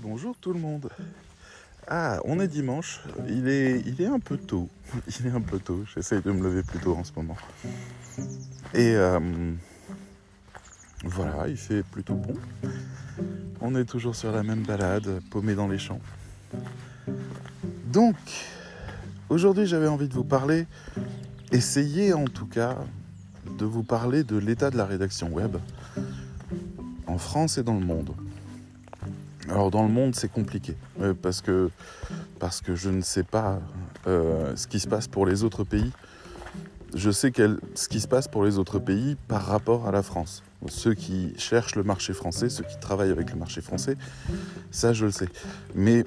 bonjour tout le monde. Ah, on est dimanche. Il est, un peu tôt. Il est un peu tôt. J'essaye de me lever plus tôt en ce moment. Et euh, voilà, il fait plutôt bon. On est toujours sur la même balade, paumé dans les champs. Donc, aujourd'hui, j'avais envie de vous parler, essayer en tout cas de vous parler de l'état de la rédaction web en France et dans le monde. Alors dans le monde c'est compliqué euh, parce que parce que je ne sais pas euh, ce qui se passe pour les autres pays. Je sais ce qui se passe pour les autres pays par rapport à la France. Ceux qui cherchent le marché français, ceux qui travaillent avec le marché français, ça je le sais. Mais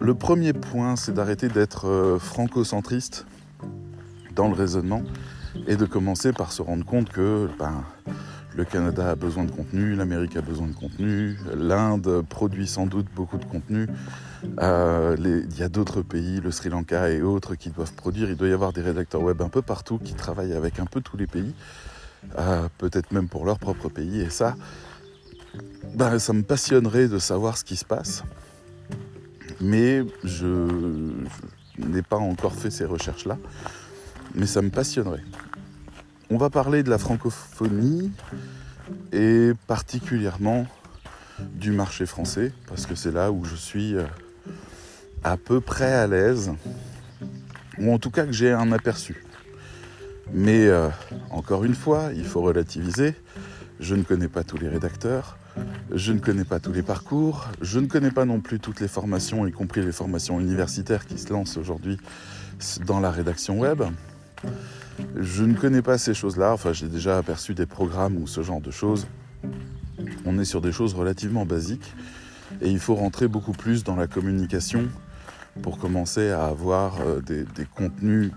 le premier point, c'est d'arrêter d'être euh, franco-centriste dans le raisonnement et de commencer par se rendre compte que ben, le Canada a besoin de contenu, l'Amérique a besoin de contenu, l'Inde produit sans doute beaucoup de contenu. Euh, il y a d'autres pays, le Sri Lanka et autres, qui doivent produire. Il doit y avoir des rédacteurs web un peu partout qui travaillent avec un peu tous les pays, euh, peut-être même pour leur propre pays. Et ça, ben, ça me passionnerait de savoir ce qui se passe. Mais je n'ai pas encore fait ces recherches-là. Mais ça me passionnerait. On va parler de la francophonie et particulièrement du marché français parce que c'est là où je suis euh, à peu près à l'aise ou en tout cas que j'ai un aperçu. Mais euh, encore une fois, il faut relativiser. Je ne connais pas tous les rédacteurs, je ne connais pas tous les parcours, je ne connais pas non plus toutes les formations, y compris les formations universitaires qui se lancent aujourd'hui dans la rédaction web. Je ne connais pas ces choses-là, enfin j'ai déjà aperçu des programmes ou ce genre de choses. On est sur des choses relativement basiques et il faut rentrer beaucoup plus dans la communication pour commencer à avoir euh, des, contenus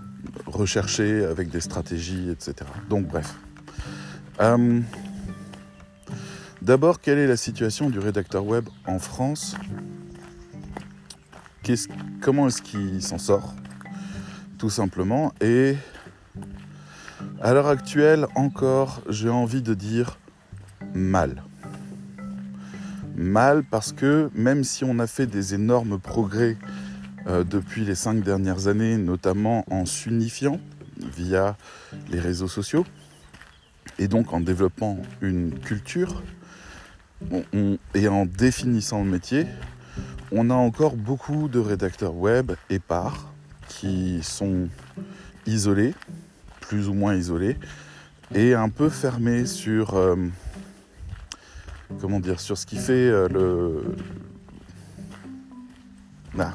recherchés avec des stratégies, etc. Donc bref. Euh, d'abord, quelle est la situation du rédacteur web en France? Comment est-ce qu'il s'en sort? Tout simplement. Et à l'heure actuelle, encore, j'ai envie de dire mal. Mal parce que même si on a fait des énormes progrès euh, depuis les cinq dernières années, notamment en s'unifiant via les réseaux sociaux, et donc en développant une culture et en définissant le métier, on a encore beaucoup de rédacteurs web épars qui sont isolés, plus ou moins isolé et un peu fermé sur euh, comment dire sur ce qui fait euh, le ah,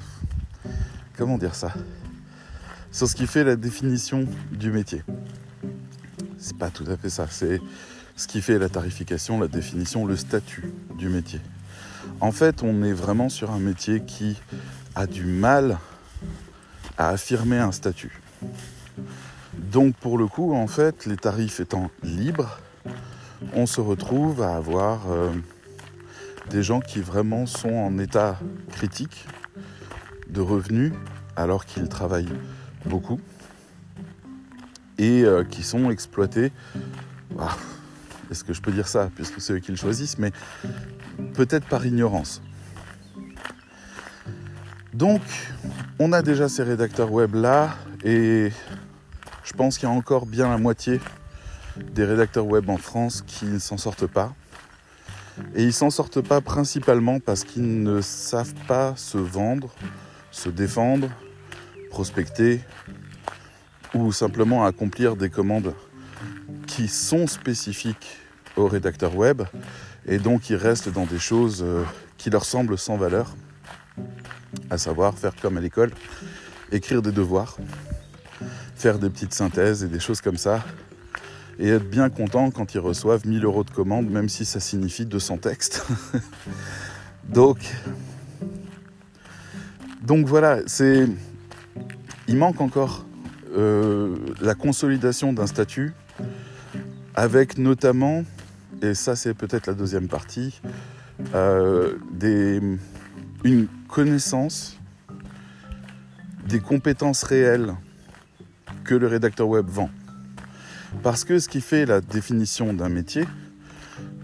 comment dire ça? Sur ce qui fait la définition du métier. C'est pas tout à fait ça c'est ce qui fait la tarification la définition le statut du métier. En fait on est vraiment sur un métier qui a du mal à affirmer un statut donc pour le coup, en fait, les tarifs étant libres, on se retrouve à avoir euh, des gens qui vraiment sont en état critique de revenus alors qu'ils travaillent beaucoup et euh, qui sont exploités. Ah, est-ce que je peux dire ça puisque c'est eux qui le choisissent, mais peut-être par ignorance. Donc, on a déjà ces rédacteurs web là et je pense qu'il y a encore bien la moitié des rédacteurs web en France qui ne s'en sortent pas. Et ils s'en sortent pas principalement parce qu'ils ne savent pas se vendre, se défendre, prospecter ou simplement accomplir des commandes qui sont spécifiques aux rédacteurs web et donc ils restent dans des choses euh, qui leur semblent sans valeur, à savoir faire comme à l'école, écrire des devoirs, faire des petites synthèses et des choses comme ça. Et être bien content quand ils reçoivent 1000 euros de commande, même si ça signifie 200 textes. donc, donc voilà, c'est, il manque encore euh, la consolidation d'un statut, avec notamment, et ça c'est peut-être la deuxième partie, euh, des, une connaissance des compétences réelles que le rédacteur web vend. Parce que ce qui fait la définition d'un métier,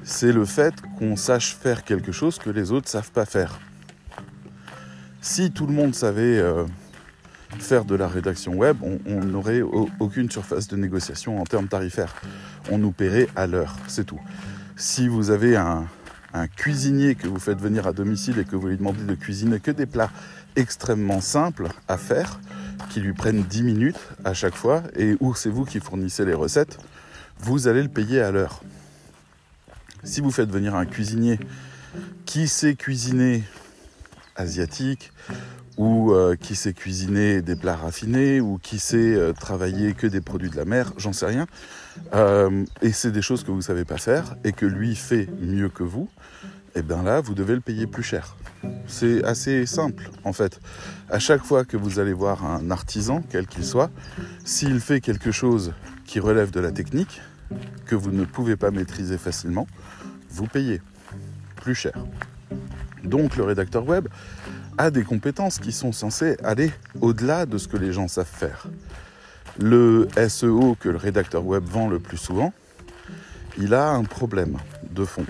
c'est le fait qu'on sache faire quelque chose que les autres ne savent pas faire. Si tout le monde savait euh, faire de la rédaction web, on n'aurait aucune surface de négociation en termes tarifaires. On nous paierait à l'heure, c'est tout. Si vous avez un, un, cuisinier que vous faites venir à domicile et que vous lui demandez de cuisiner que des plats extrêmement simples à faire, qui lui prennent 10 minutes à chaque fois, et où c'est vous qui fournissez les recettes, vous allez le payer à l'heure. Si vous faites venir un cuisinier qui sait cuisiner asiatique ou euh, qui sait cuisiner des plats raffinés ou qui sait euh, travailler que des produits de la mer, j'en sais rien. Euh, et c'est des choses que vous ne savez pas faire et que lui fait mieux que vous, et eh bien là, vous devez le payer plus cher. C'est assez simple en fait. À chaque fois que vous allez voir un artisan, quel qu'il soit, s'il fait quelque chose qui relève de la technique, que vous ne pouvez pas maîtriser facilement, vous payez plus cher. Donc le rédacteur web a des compétences qui sont censées aller au-delà de ce que les gens savent faire. Le SEO que le rédacteur web vend le plus souvent, il a un problème de fond.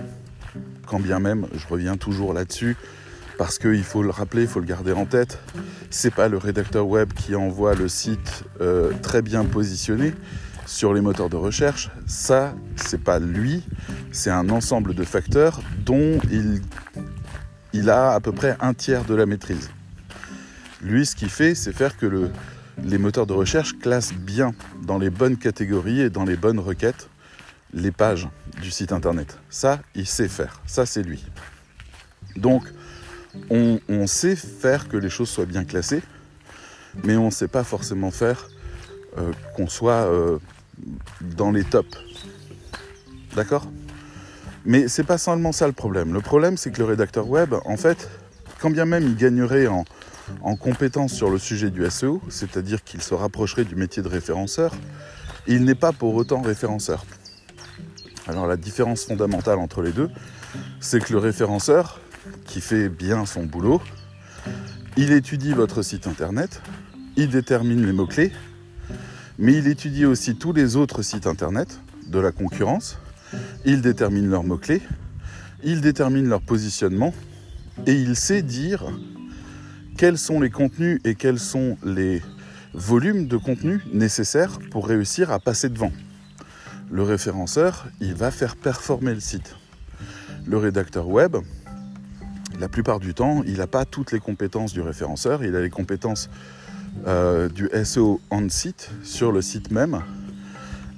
Quand bien même, je reviens toujours là-dessus, parce qu'il faut le rappeler, il faut le garder en tête, c'est pas le rédacteur web qui envoie le site euh, très bien positionné sur les moteurs de recherche. Ça, c'est pas lui, c'est un ensemble de facteurs dont il il a à peu près un tiers de la maîtrise. Lui, ce qu'il fait, c'est faire que les moteurs de recherche classent bien dans les bonnes catégories et dans les bonnes requêtes les pages du site internet. Ça, il sait faire. Ça, c'est lui. Donc, on, sait faire que les choses soient bien classées, mais on ne sait pas forcément faire euh, qu'on soit euh, dans les tops. D'accord? Mais c'est pas seulement ça le problème. Le problème, c'est que le rédacteur web, en fait, quand bien même il gagnerait en, en compétences sur le sujet du SEO, c'est-à-dire qu'il se rapprocherait du métier de référenceur, il n'est pas pour autant référenceur. Alors la différence fondamentale entre les deux, c'est que le référenceur, qui fait bien son boulot, il étudie votre site internet, il détermine les mots-clés, mais il étudie aussi tous les autres sites internet de la concurrence, il détermine leurs mots-clés, il détermine leur positionnement et il sait dire quels sont les contenus et quels sont les volumes de contenu nécessaires pour réussir à passer devant. Le référenceur, il va faire performer le site. Le rédacteur web, la plupart du temps, il n'a pas toutes les compétences du référenceur, il a les compétences euh, du SEO on site, sur le site même,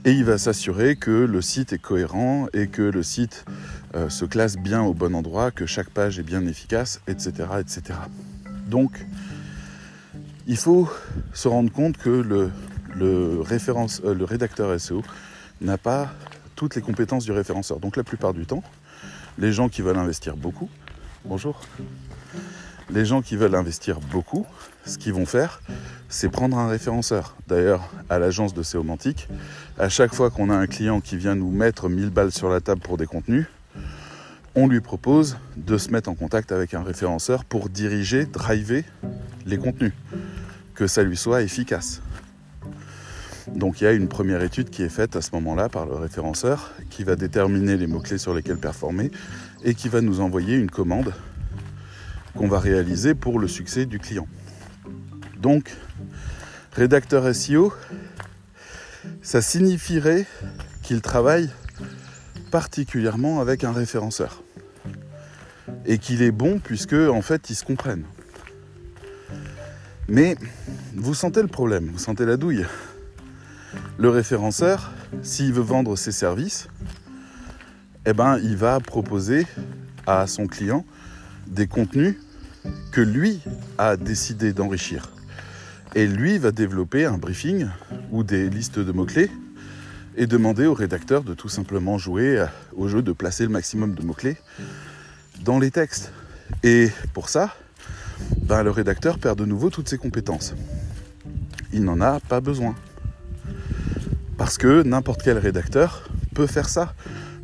et il va s'assurer que le site est cohérent et que le site euh, se classe bien au bon endroit, que chaque page est bien efficace, etc. etc. Donc, il faut se rendre compte que le, le, euh, le rédacteur SEO n'a pas toutes les compétences du référenceur. Donc la plupart du temps, les gens qui veulent investir beaucoup, bonjour, les gens qui veulent investir beaucoup, ce qu'ils vont faire, c'est prendre un référenceur. D'ailleurs, à l'agence de Séomantique, à chaque fois qu'on a un client qui vient nous mettre 1000 balles sur la table pour des contenus, on lui propose de se mettre en contact avec un référenceur pour diriger, driver les contenus, que ça lui soit efficace. Donc il y a une première étude qui est faite à ce moment-là par le référenceur qui va déterminer les mots-clés sur lesquels performer et qui va nous envoyer une commande qu'on va réaliser pour le succès du client. Donc, rédacteur SEO, ça signifierait qu'il travaille particulièrement avec un référenceur. Et qu'il est bon puisque en fait ils se comprennent. Mais vous sentez le problème, vous sentez la douille. Le référenceur, s'il veut vendre ses services, eh ben, il va proposer à son client des contenus que lui a décidé d'enrichir. Et lui va développer un briefing ou des listes de mots-clés et demander au rédacteur de tout simplement jouer au jeu de placer le maximum de mots-clés dans les textes. Et pour ça, ben, le rédacteur perd de nouveau toutes ses compétences. Il n'en a pas besoin. Parce que n'importe quel rédacteur peut faire ça,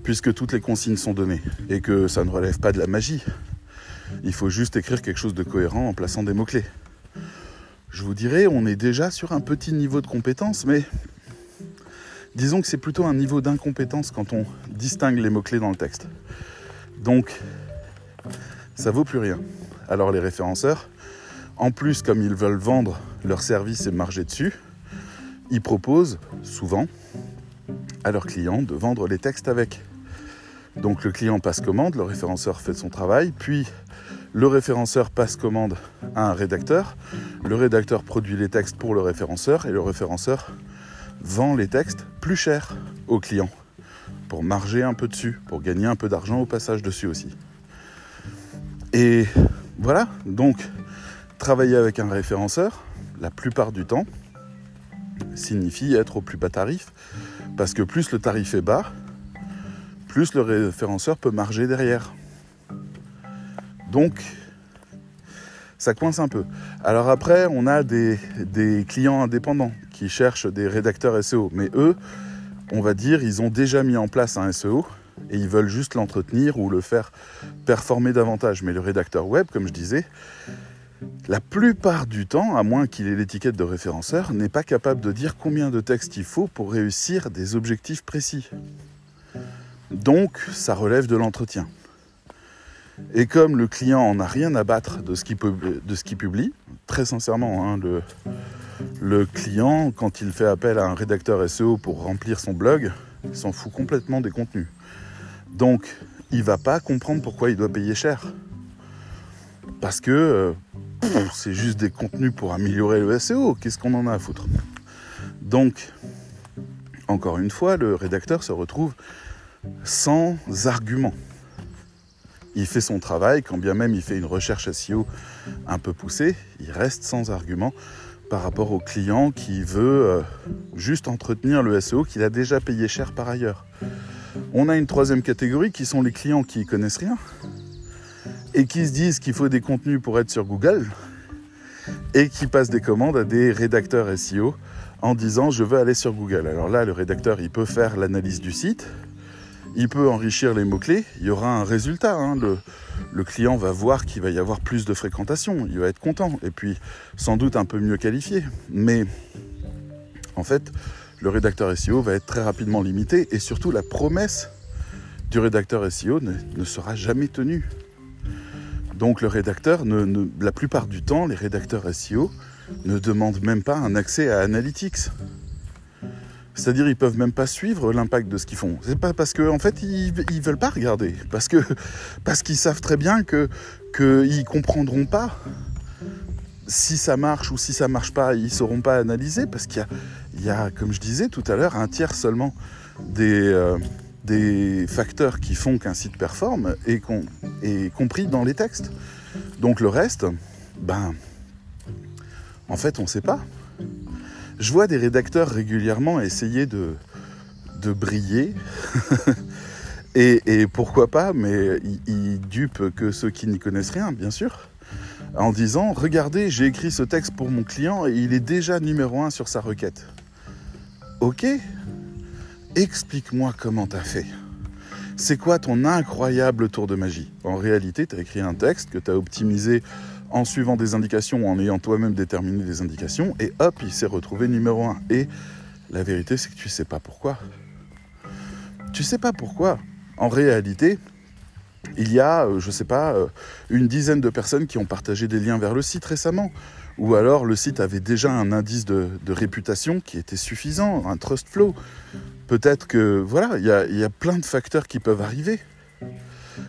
puisque toutes les consignes sont données, et que ça ne relève pas de la magie. Il faut juste écrire quelque chose de cohérent en plaçant des mots-clés. Je vous dirais, on est déjà sur un petit niveau de compétence, mais disons que c'est plutôt un niveau d'incompétence quand on distingue les mots-clés dans le texte. Donc, ça vaut plus rien. Alors les référenceurs, en plus, comme ils veulent vendre leur service et marger dessus, ils proposent souvent à leurs clients de vendre les textes avec. Donc le client passe commande, le référenceur fait son travail, puis le référenceur passe commande à un rédacteur, le rédacteur produit les textes pour le référenceur et le référenceur vend les textes plus cher au client pour marger un peu dessus, pour gagner un peu d'argent au passage dessus aussi. Et voilà, donc travailler avec un référenceur, la plupart du temps, signifie être au plus bas tarif, parce que plus le tarif est bas, plus le référenceur peut marger derrière. Donc, ça coince un peu. Alors après, on a des, clients indépendants qui cherchent des rédacteurs SEO, mais eux, on va dire, ils ont déjà mis en place un SEO et ils veulent juste l'entretenir ou le faire performer davantage. Mais le rédacteur web, comme je disais, la plupart du temps, à moins qu'il ait l'étiquette de référenceur, n'est pas capable de dire combien de textes il faut pour réussir des objectifs précis. Donc, ça relève de l'entretien. Et comme le client en a rien à battre de ce qu'il publie, très sincèrement, hein, le, client, quand il fait appel à un rédacteur SEO pour remplir son blog, il s'en fout complètement des contenus. Donc, il va pas comprendre pourquoi il doit payer cher. Parce que euh, c'est juste des contenus pour améliorer le SEO. Qu'est-ce qu'on en a à foutre? Donc, encore une fois, le rédacteur se retrouve sans argument. Il fait son travail, quand bien même il fait une recherche SEO un peu poussée, il reste sans argument par rapport au client qui veut euh, juste entretenir le SEO qu'il a déjà payé cher par ailleurs. On a une troisième catégorie qui sont les clients qui connaissent rien et qui se disent qu'il faut des contenus pour être sur Google et qui passent des commandes à des rédacteurs SEO en disant je veux aller sur Google. Alors là, le rédacteur, il peut faire l'analyse du site, il peut enrichir les mots-clés, il y aura un résultat. Hein. Le, client va voir qu'il va y avoir plus de fréquentation, il va être content, et puis sans doute un peu mieux qualifié. Mais en fait, le rédacteur SEO va être très rapidement limité, et surtout la promesse du rédacteur SEO ne sera jamais tenue. Donc le rédacteur, ne, la plupart du temps, les rédacteurs SEO ne demandent même pas un accès à Analytics. C'est-à-dire ils peuvent même pas suivre l'impact de ce qu'ils font. C'est pas parce qu'en en fait ils, ils veulent pas regarder, parce que parce qu'ils savent très bien que qu'ils comprendront pas si ça marche ou si ça marche pas. Ils sauront pas analyser parce qu'il y, y a, comme je disais tout à l'heure, un tiers seulement des euh, des facteurs qui font qu'un site performe est, compris dans les textes. Donc le reste, ben, en fait, on ne sait pas. Je vois des rédacteurs régulièrement essayer de, briller. et, pourquoi pas, mais ils dupent que ceux qui n'y connaissent rien, bien sûr. En disant, regardez, j'ai écrit ce texte pour mon client et il est déjà numéro un sur sa requête. Ok, explique-moi comment t'as fait. C'est quoi ton incroyable tour de magie? En réalité, tu as écrit un texte que tu as optimisé en suivant des indications en ayant toi-même déterminé des indications, et hop, il s'est retrouvé numéro 1. Et la vérité, c'est que tu sais pas pourquoi. Tu sais pas pourquoi. En réalité, il y a, euh, je sais pas, euh, une dizaine de personnes qui ont partagé des liens vers le site récemment. Ou alors le site avait déjà un indice de réputation qui était suffisant, un trust flow. Peut-être que, voilà, il y a, plein de facteurs qui peuvent arriver.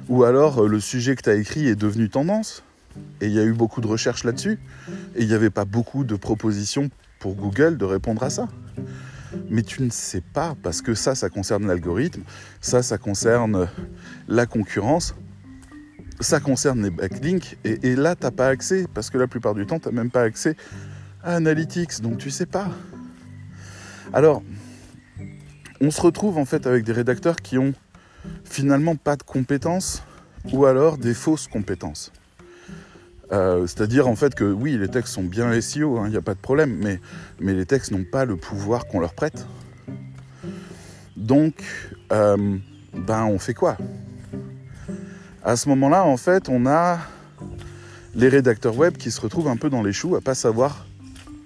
Ou alors, euh, le sujet que tu as écrit est devenu tendance. Et il y a eu beaucoup de recherches là-dessus. Et il n'y avait pas beaucoup de propositions pour Google de répondre à ça. Mais tu ne sais pas, parce que ça, ça concerne l'algorithme, ça, ça concerne la concurrence, ça concerne les backlinks, et, là, tu n'as pas accès, parce que la plupart du temps, tu n'as même pas accès à Analytics, donc tu sais pas. Alors, on se retrouve en fait avec des rédacteurs qui ont finalement pas de compétences ou alors des fausses compétences. Euh, c'est-à-dire en fait que oui, les textes sont bien SEO, il hein, n'y a pas de problème, mais, les textes n'ont pas le pouvoir qu'on leur prête. Donc, euh, ben on fait quoi? À ce moment-là, en fait, on a les rédacteurs web qui se retrouvent un peu dans les choux à pas savoir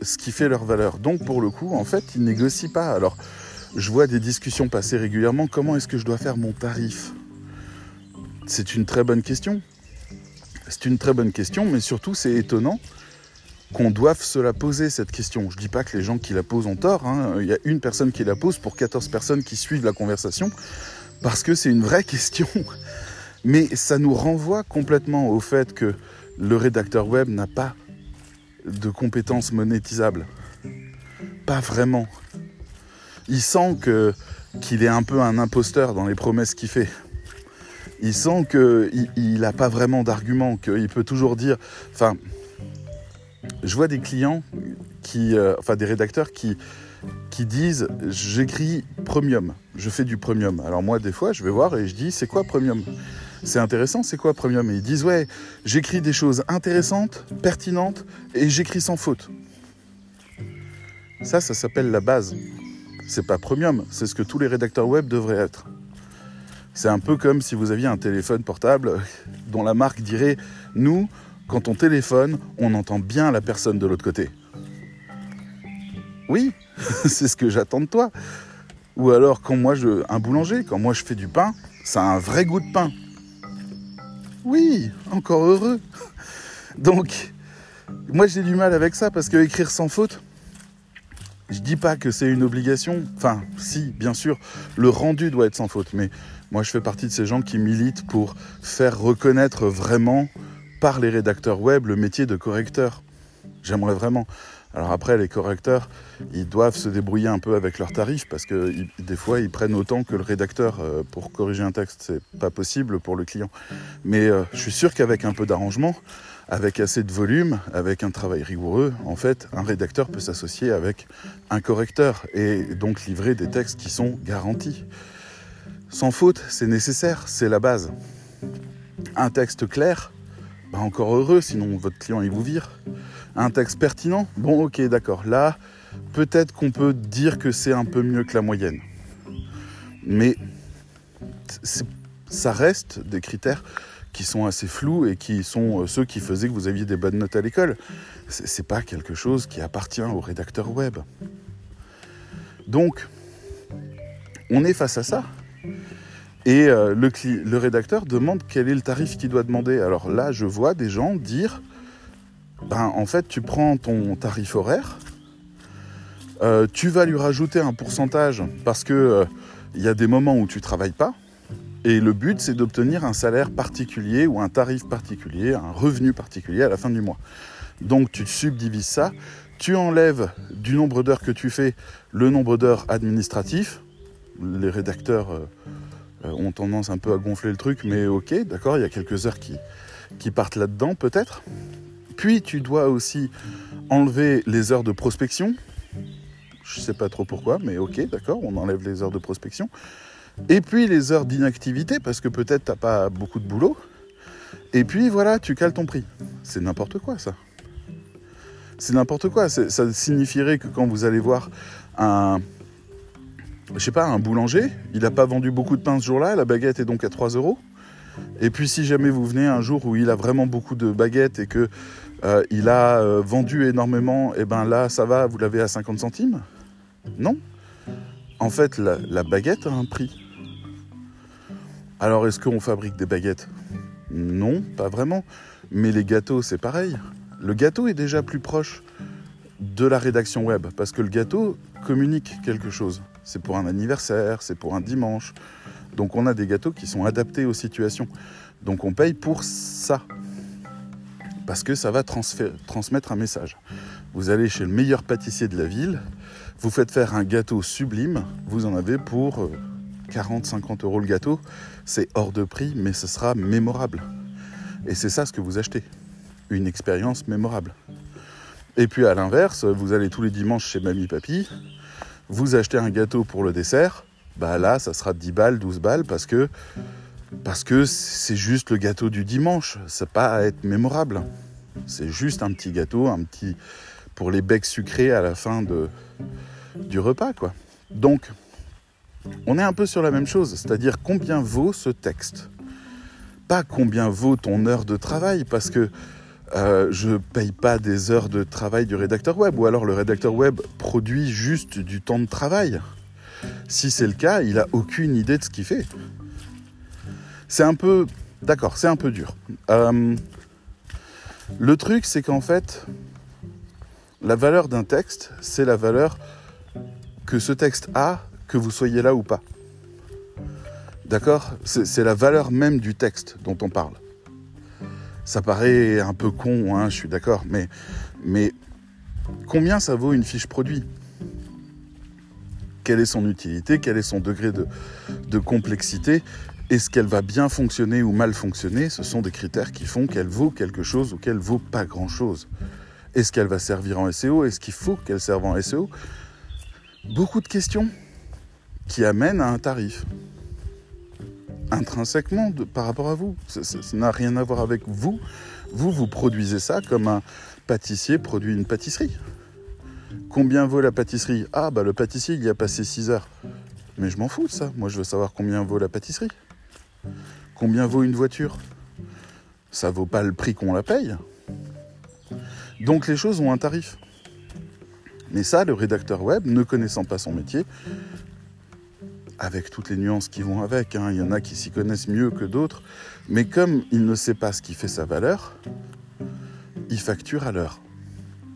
ce qui fait leur valeur. Donc pour le coup, en fait, ils négocient pas. Alors je vois des discussions passer régulièrement. Comment est-ce que je dois faire mon tarif? C'est une très bonne question. C'est une très bonne question, mais surtout c'est étonnant qu'on doive se la poser cette question. Je dis pas que les gens qui la posent ont tort. Hein. Il y a une personne qui la pose pour 14 personnes qui suivent la conversation, parce que c'est une vraie question. Mais ça nous renvoie complètement au fait que le rédacteur web n'a pas de compétences monétisables. Pas vraiment. Il sent qu'il est un peu un imposteur dans les promesses qu'il fait. Il sent qu'il n'a pas vraiment d'argument, qu'il peut toujours dire. Enfin, je vois des clients qui, euh, enfin des rédacteurs qui, qui disent j'écris premium, je fais du premium. Alors moi des fois je vais voir et je dis c'est quoi premium? C'est intéressant, c'est quoi premium? Et ils disent ouais, j'écris des choses intéressantes, pertinentes et j'écris sans faute. Ça, ça s'appelle la base. C'est pas premium, c'est ce que tous les rédacteurs web devraient être. C'est un peu comme si vous aviez un téléphone portable dont la marque dirait nous, quand on téléphone, on entend bien la personne de l'autre côté. Oui, c'est ce que j'attends de toi. Ou alors quand moi je un boulanger, quand moi je fais du pain, ça a un vrai goût de pain. Oui, encore heureux. Donc moi j'ai du mal avec ça parce que écrire sans faute, je dis pas que c'est une obligation. Enfin, si, bien sûr, le rendu doit être sans faute, mais moi je fais partie de ces gens qui militent pour faire reconnaître vraiment par les rédacteurs web le métier de correcteur. J'aimerais vraiment. Alors après, les correcteurs, ils doivent se débrouiller un peu avec leurs tarifs parce que des fois, ils prennent autant que le rédacteur euh, pour corriger un texte. C'est pas possible pour le client. Mais euh, je suis sûr qu'avec un peu d'arrangement, avec assez de volume, avec un travail rigoureux, en fait, un rédacteur peut s'associer avec un correcteur et donc livrer des textes qui sont garantis. Sans faute, c'est nécessaire, c'est la base. Un texte clair, bah, encore heureux, sinon votre client il vous vire. Un texte pertinent, bon ok d'accord, là peut-être qu'on peut dire que c'est un peu mieux que la moyenne. Mais ça reste des critères qui sont assez flous et qui sont euh, ceux qui faisaient que vous aviez des bonnes notes à l'école. C'est pas quelque chose qui appartient au rédacteur web. Donc, on est face à ça. Et euh, le, rédacteur demande quel est le tarif qu'il doit demander. Alors là, je vois des gens dire, ben en fait, tu prends ton tarif horaire, euh, tu vas lui rajouter un pourcentage parce que euh, il y a des moments où tu travailles pas. Et le but, c'est d'obtenir un salaire particulier ou un tarif particulier, un revenu particulier à la fin du mois. Donc tu subdivises ça, tu enlèves du nombre d'heures que tu fais le nombre d'heures administratifs. Les rédacteurs euh, ont tendance un peu à gonfler le truc, mais ok, d'accord, il y a quelques heures qui, qui partent là-dedans peut-être. Puis tu dois aussi enlever les heures de prospection. Je ne sais pas trop pourquoi, mais ok, d'accord, on enlève les heures de prospection. Et puis les heures d'inactivité, parce que peut-être tu n'as pas beaucoup de boulot. Et puis voilà, tu cales ton prix. C'est n'importe quoi ça. C'est n'importe quoi. Ça signifierait que quand vous allez voir un, je sais pas, un boulanger, il n'a pas vendu beaucoup de pain ce jour-là, la baguette est donc à 3 euros. Et puis si jamais vous venez un jour où il a vraiment beaucoup de baguettes et que euh, il a euh, vendu énormément, et eh ben là ça va, vous l'avez à 50 centimes? Non. En fait, la baguette a un prix. Alors est-ce qu'on fabrique des baguettes? Non, pas vraiment. Mais les gâteaux, c'est pareil. Le gâteau est déjà plus proche de la rédaction web parce que le gâteau communique quelque chose. C'est pour un anniversaire, c'est pour un dimanche. Donc on a des gâteaux qui sont adaptés aux situations. Donc on paye pour ça. Parce que ça va transmettre un message. Vous allez chez le meilleur pâtissier de la ville, vous faites faire un gâteau sublime, vous en avez pour 40-50 euh, euros le gâteau. C'est hors de prix, mais ce sera mémorable. Et c'est ça ce que vous achetez. Une expérience mémorable. Et puis à l'inverse, vous allez tous les dimanches chez Mamie Papy, vous achetez un gâteau pour le dessert, bah là, ça sera 10 balles, 12 balles, parce que c'est juste le gâteau du dimanche, c'est pas à être mémorable. C'est juste un petit gâteau, un petit pour les becs sucrés à la fin du repas, quoi. Donc, on est un peu sur la même chose, c'est-à-dire combien vaut ce texte Pas combien vaut ton heure de travail, parce que euh, je ne paye pas des heures de travail du rédacteur web, ou alors le rédacteur web produit juste du temps de travail. Si c'est le cas, il a aucune idée de ce qu'il fait. C'est un peu... D'accord, c'est un peu dur. Euh, le truc, c'est qu'en fait, la valeur d'un texte, c'est la valeur que ce texte a, que vous soyez là ou pas. D'accord? C'est la valeur même du texte dont on parle. Ça paraît un peu con, hein, je suis d'accord, mais, combien ça vaut une fiche produit? Quelle est son utilité? Quel est son degré de, de complexité? Est-ce qu'elle va bien fonctionner ou mal fonctionner? Ce sont des critères qui font qu'elle vaut quelque chose ou qu'elle vaut pas grand-chose. Est-ce qu'elle va servir en SEO Est-ce qu'il faut qu'elle serve en SEO Beaucoup de questions qui amènent à un tarif intrinsèquement par rapport à vous. Ça n'a rien à voir avec vous. Vous, vous produisez ça comme un pâtissier produit une pâtisserie. Combien vaut la pâtisserie? Ah, bah le pâtissier, il y a passé 6 heures. Mais je m'en fous de ça. Moi, je veux savoir combien vaut la pâtisserie. Combien vaut une voiture? Ça vaut pas le prix qu'on la paye. Donc les choses ont un tarif. Mais ça, le rédacteur web, ne connaissant pas son métier, avec toutes les nuances qui vont avec. Hein. Il y en a qui s'y connaissent mieux que d'autres. Mais comme il ne sait pas ce qui fait sa valeur, il facture à l'heure.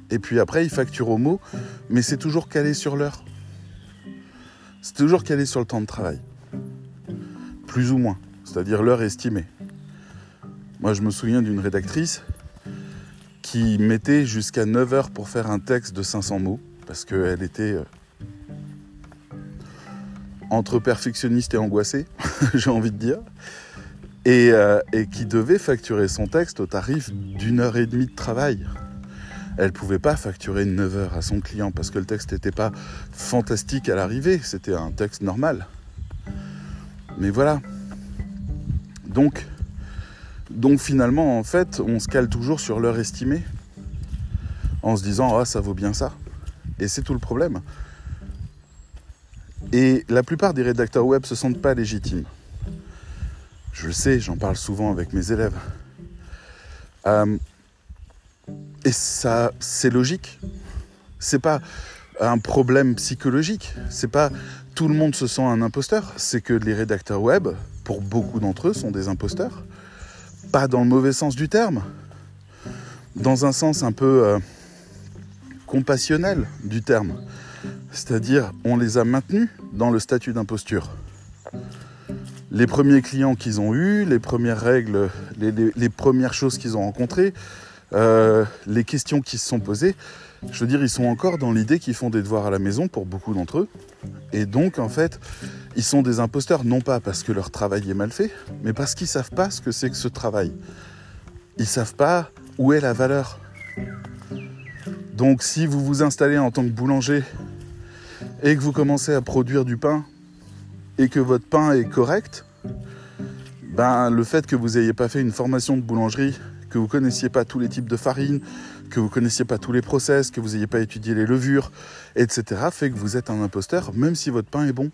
Et puis après, il facture au mot, mais c'est toujours calé sur l'heure. C'est toujours calé sur le temps de travail. Plus ou moins, c'est-à-dire l'heure estimée. Moi, je me souviens d'une rédactrice qui mettait jusqu'à 9 heures pour faire un texte de 500 mots, parce qu'elle était euh, entre perfectionniste et angoissé, j'ai envie de dire, euh, et, qui devait facturer son texte au tarif d'une heure et demie de travail. Elle ne pouvait pas facturer 9 heures à son client parce que le texte n'était pas fantastique à l'arrivée, c'était un texte normal. Mais voilà. Donc, donc finalement, en fait, on se cale toujours sur l'heure estimée en se disant ah ça vaut bien ça. Et c'est tout le problème. Et la plupart des rédacteurs web se sentent pas légitimes. Je le sais, j'en parle souvent avec mes élèves. Euh, et ça, c'est logique. C'est pas un problème psychologique. C'est pas tout le monde se sent un imposteur. C'est que les rédacteurs web, pour beaucoup d'entre eux, sont des imposteurs. Pas dans le mauvais sens du terme. Dans un sens un peu euh, compassionnel du terme. C'est-à-dire, on les a maintenus dans le statut d'imposture. Les premiers clients qu'ils ont eus, les premières règles, les, premières choses qu'ils ont rencontrées, euh, les questions qui se sont posées, je veux dire, ils sont encore dans l'idée qu'ils font des devoirs à la maison pour beaucoup d'entre eux. Et donc, en fait, ils sont des imposteurs, non pas parce que leur travail est mal fait, mais parce qu'ils ne savent pas ce que c'est que ce travail. Ils ne savent pas où est la valeur. Donc, si vous vous installez en tant que boulanger et que vous commencez à produire du pain et que votre pain est correct, ben, le fait que vous n'ayez pas fait une formation de boulangerie, que vous connaissiez pas tous les types de farine, que vous connaissiez pas tous les process, que vous n'ayez pas étudié les levures, etc., fait que vous êtes un imposteur, même si votre pain est bon.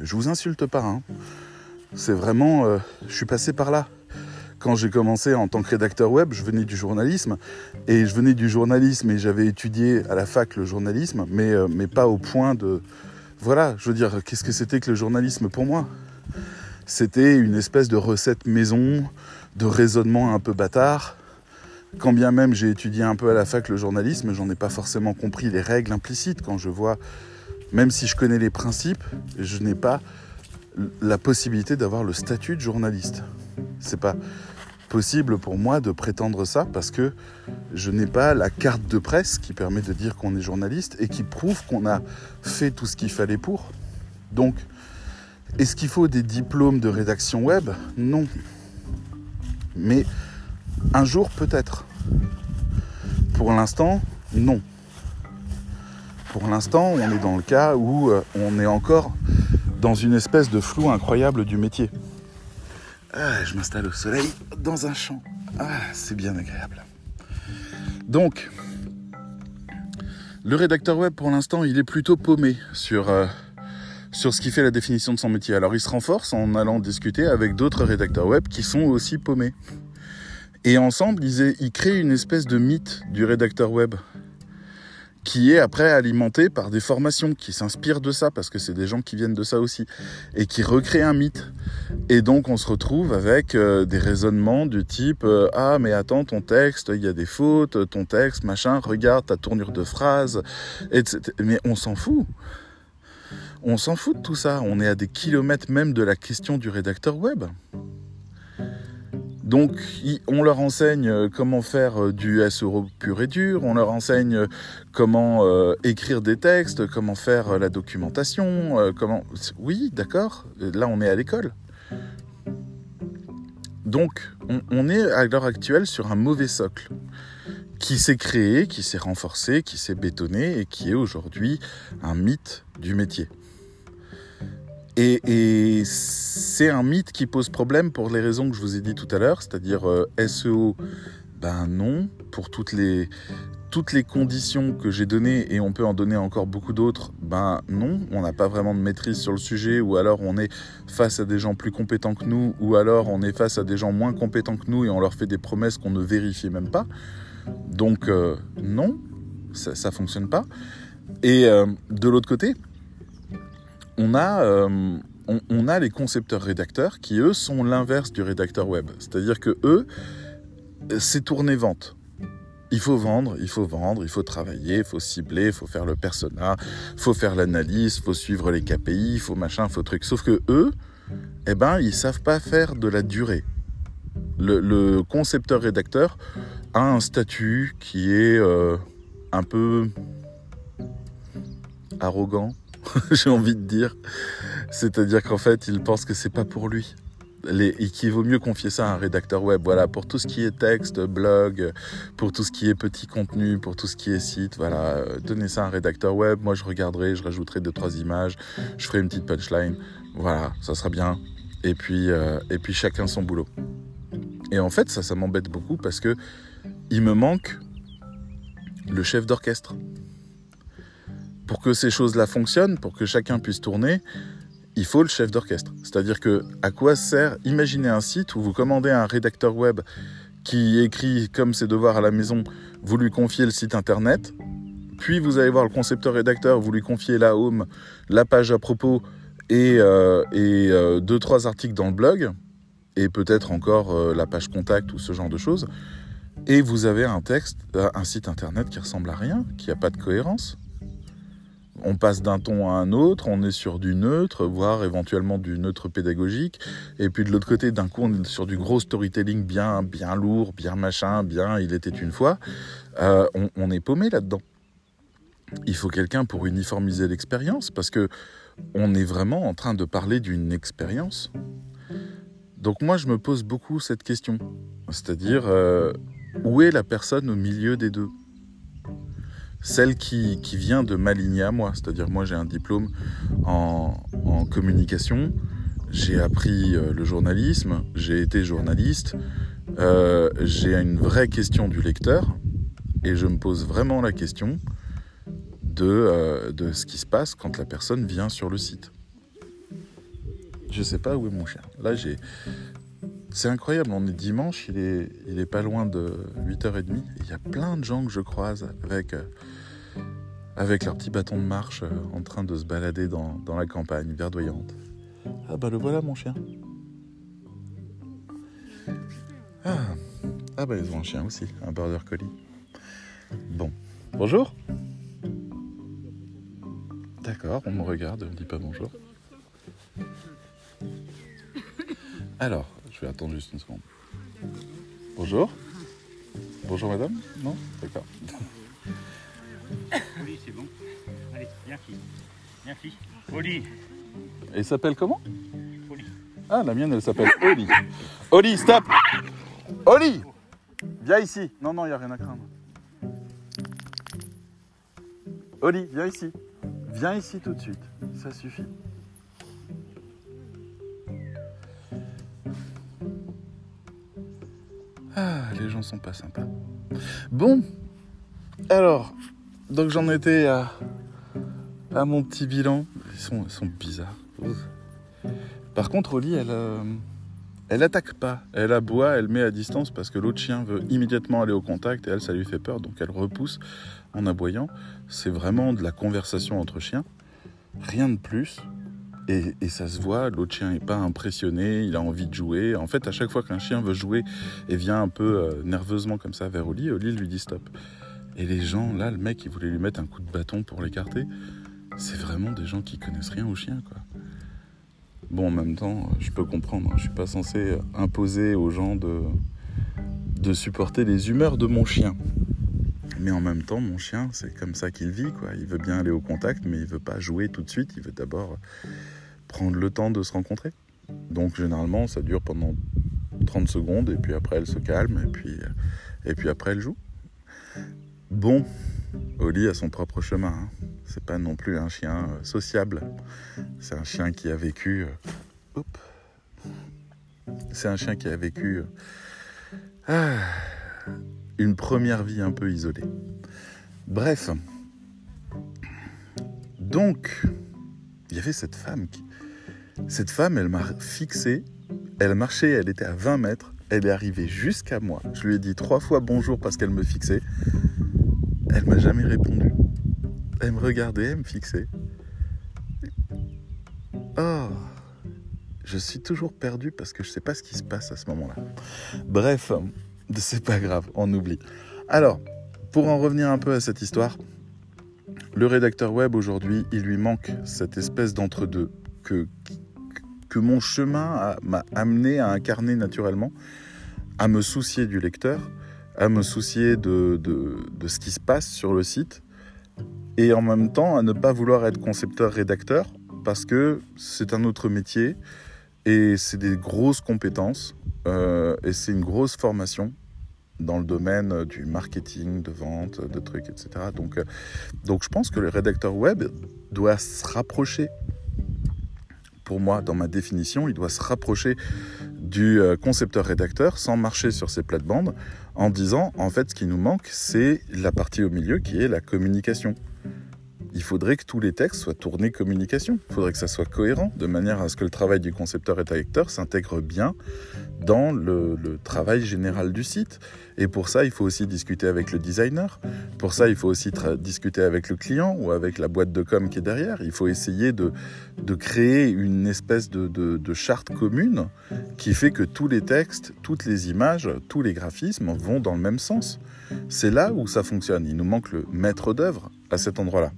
Je vous insulte pas, hein. C'est vraiment, euh, je suis passé par là quand j'ai commencé en tant que rédacteur web, je venais du journalisme. Et je venais du journalisme et j'avais étudié à la fac le journalisme, mais, euh, mais pas au point de... Voilà, je veux dire, qu'est-ce que c'était que le journalisme pour moi? C'était une espèce de recette maison, de raisonnement un peu bâtard. Quand bien même j'ai étudié un peu à la fac le journalisme, j'en ai pas forcément compris les règles implicites quand je vois, même si je connais les principes, je n'ai pas la possibilité d'avoir le statut de journaliste. C'est pas possible pour moi de prétendre ça parce que je n'ai pas la carte de presse qui permet de dire qu'on est journaliste et qui prouve qu'on a fait tout ce qu'il fallait pour. Donc, est-ce qu'il faut des diplômes de rédaction web? Non. Mais un jour peut-être. Pour l'instant, non. Pour l'instant, on est dans le cas où euh, on est encore dans une espèce de flou incroyable du métier. Ah, je m'installe au soleil dans un champ. Ah, c'est bien agréable. Donc, le rédacteur web, pour l'instant, il est plutôt paumé sur, euh, ce qui fait la définition de son métier. Alors, il se renforce en allant discuter avec d'autres rédacteurs web qui sont aussi paumés. Et ensemble, ils, ils créent une espèce de mythe du rédacteur web qui est après alimenté par des formations qui s'inspirent de ça, parce que c'est des gens qui viennent de ça aussi, et qui recréent un mythe. Et donc on se retrouve avec euh, des raisonnements du type euh, Ah mais attends, ton texte, il y a des fautes, ton texte, machin, regarde ta tournure de phrase, etc. Mais on s'en fout. On s'en fout de tout ça. On est à des kilomètres même de la question du rédacteur web. Donc, on leur enseigne euh, comment faire euh, du SEO pur et dur, on leur enseigne euh, comment écrire des textes, comment faire la documentation, comment... Oui, d'accord, là on est à l'école. Donc, on est à l'heure actuelle sur un mauvais socle qui s'est créé, qui s'est renforcé, qui s'est bétonné et qui est aujourd'hui un mythe du métier. Et, c'est un mythe qui pose problème pour les raisons que je vous ai dit tout à l'heure, c'est-à-dire euh, SEO, ben non, pour toutes les, toutes les conditions que j'ai données, et on peut en donner encore beaucoup d'autres, ben non, on n'a pas vraiment de maîtrise sur le sujet, ou alors on est face à des gens plus compétents que nous, ou alors on est face à des gens moins compétents que nous et on leur fait des promesses qu'on ne vérifie même pas. Donc euh, non, ça ne fonctionne pas. Et euh, de l'autre côté, on a, euh, on, a les concepteurs-rédacteurs qui, eux, sont l'inverse du rédacteur web. C'est-à-dire que eux, c'est tourner vente. Il faut vendre, il faut vendre, il faut travailler, il faut cibler, il faut faire le persona, il faut faire l'analyse, il faut suivre les KPI, il faut machin, il faut truc. Sauf que eux, eh ben, ils savent pas faire de la durée. Le, concepteur-rédacteur a un statut qui est euh, un peu arrogant, j'ai envie de dire. C'est-à-dire qu'en fait, il pense que c'est pas pour lui. et qu'il vaut mieux confier ça à un rédacteur web. Voilà, pour tout ce qui est texte, blog, pour tout ce qui est petit contenu, pour tout ce qui est site, voilà, donnez ça à un rédacteur web. Moi, je regarderai, je rajouterai deux trois images, je ferai une petite punchline. Voilà, ça sera bien. Et puis, euh, et puis chacun son boulot. Et en fait, ça, ça m'embête beaucoup parce que il me manque le chef d'orchestre pour que ces choses-là fonctionnent, pour que chacun puisse tourner, il faut le chef d'orchestre. C'est-à-dire que à quoi sert Imaginez un site où vous commandez un rédacteur web qui écrit comme ses devoirs à la maison, vous lui confiez le site internet, puis vous allez voir le concepteur rédacteur, vous lui confiez la home, la page à propos et, euh, euh, deux trois articles dans le blog et peut-être encore euh, la page contact ou ce genre de choses. Et vous avez un texte, un site internet qui ressemble à rien, qui n'a pas de cohérence on passe d'un ton à un autre, on est sur du neutre, voire éventuellement du neutre pédagogique, et puis de l'autre côté, d'un coup, on est sur du gros storytelling bien, bien lourd, bien machin, bien il était une fois. Euh, on, est paumé là-dedans. Il faut quelqu'un pour uniformiser l'expérience, parce que on est vraiment en train de parler d'une expérience. Donc moi, je me pose beaucoup cette question, c'est-à-dire euh, où est la personne au milieu des deux? Celle qui, vient de m'aligner à moi. C'est-à-dire moi j'ai un diplôme en, communication, j'ai appris euh, le journalisme, j'ai été journaliste, euh, j'ai une vraie question du lecteur et je me pose vraiment la question de, euh, de ce qui se passe quand la personne vient sur le site. Je sais pas où est mon chien. Là j'ai c'est incroyable, on est dimanche, il est, il pas loin de 8h30. Il y a plein de gens que je croise avec, avec leur petit bâton de marche euh, en train de se balader dans, la campagne verdoyante. Ah bah le voilà mon chien. Ah, ah bah ils ont un chien aussi, un border collie. Bon, bonjour. D'accord, on me regarde, on me dit pas bonjour. Alors, je vais attendre juste une seconde. Bonjour. Bonjour madame Non? D'accord. Oui, c'est bon. Allez, viens fille. Viens fille. Oli. Et s'appelle comment Oli. Ah, la mienne, elle s'appelle Oli. Oli, stop Oli Viens ici. Non, non, il n'y a rien à craindre. Oli, viens ici. Viens ici tout de suite. Ça suffit. Ah, les gens sont pas sympas. Bon, alors, donc j'en étais à, mon petit bilan. Ils sont, sont bizarres. Par contre, Oli, elle, euh, Elle attaque pas, elle aboie, elle met à distance parce que l'autre chien veut immédiatement aller au contact et elle, ça lui fait peur, donc elle repousse en aboyant. C'est vraiment de la conversation entre chiens, rien de plus. Et, et ça se voit, l'autre chien n'est pas impressionné, il a envie de jouer. En fait, à chaque fois qu'un chien veut jouer et vient un peu euh, nerveusement comme ça vers Oli, Oli lui dit stop. Et les gens, là, le mec, il voulait lui mettre un coup de bâton pour l'écarter. C'est vraiment des gens qui connaissent rien aux chiens, quoi. Bon, en même temps, je peux comprendre. Je suis pas censé imposer aux gens de, de supporter les humeurs de mon chien. Mais en même temps, mon chien, c'est comme ça qu'il vit, quoi. Il veut bien aller au contact, mais il veut pas jouer tout de suite. Il veut d'abord prendre le temps de se rencontrer. Donc, généralement, ça dure pendant 30 secondes, et puis après, elle se calme, et puis, et puis après, elle joue. Bon, Oli a son propre chemin. Hein. C'est pas non plus un chien euh, sociable. C'est un chien qui a vécu. Euh, c'est un chien qui a vécu euh, ah, une première vie un peu isolée. Bref. Donc, il y avait cette femme qui. Cette femme, elle m'a fixé. Elle marchait, elle était à 20 mètres. Elle est arrivée jusqu'à moi. Je lui ai dit trois fois bonjour parce qu'elle me fixait. Elle m'a jamais répondu. Elle me regardait, elle me fixait. Oh, je suis toujours perdu parce que je ne sais pas ce qui se passe à ce moment-là. Bref, c'est pas grave, on oublie. Alors, pour en revenir un peu à cette histoire, le rédacteur web aujourd'hui, il lui manque cette espèce d'entre-deux que, que mon chemin m'a amené à incarner naturellement, à me soucier du lecteur, à me soucier de, de, ce qui se passe sur le site et en même temps à ne pas vouloir être concepteur-rédacteur parce que c'est un autre métier et c'est des grosses compétences euh, et c'est une grosse formation dans le domaine du marketing, de vente, de trucs, etc. Donc, euh, donc je pense que le rédacteur web doit se rapprocher, pour moi, dans ma définition, il doit se rapprocher du euh, concepteur-rédacteur sans marcher sur ses plates-bandes en disant en fait ce qui nous manque c'est la partie au milieu qui est la communication. Il faudrait que tous les textes soient tournés communication. Il faudrait que ça soit cohérent de manière à ce que le travail du concepteur et rédacteur s'intègre bien dans le, travail général du site. Et pour ça, il faut aussi discuter avec le designer. Pour ça, il faut aussi discuter avec le client ou avec la boîte de com qui est derrière. Il faut essayer de, de créer une espèce de, de, charte commune qui fait que tous les textes, toutes les images, tous les graphismes vont dans le même sens. C'est là où ça fonctionne. Il nous manque le maître d'œuvre à cet endroit-là.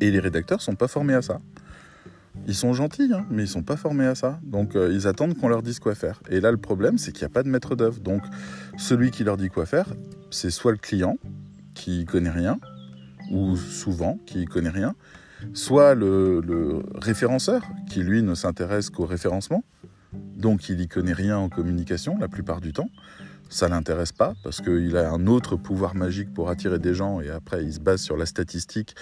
Et les rédacteurs sont pas formés à ça. Ils sont gentils, hein, mais ils sont pas formés à ça. Donc euh, ils attendent qu'on leur dise quoi faire. Et là, le problème, c'est qu'il n'y a pas de maître d'œuvre. Donc celui qui leur dit quoi faire, c'est soit le client qui connaît rien, ou souvent qui connaît rien, soit le, référenceur qui lui ne s'intéresse qu'au référencement, donc il y connaît rien en communication la plupart du temps. Ça l'intéresse pas parce qu'il a un autre pouvoir magique pour attirer des gens et après il se base sur la statistique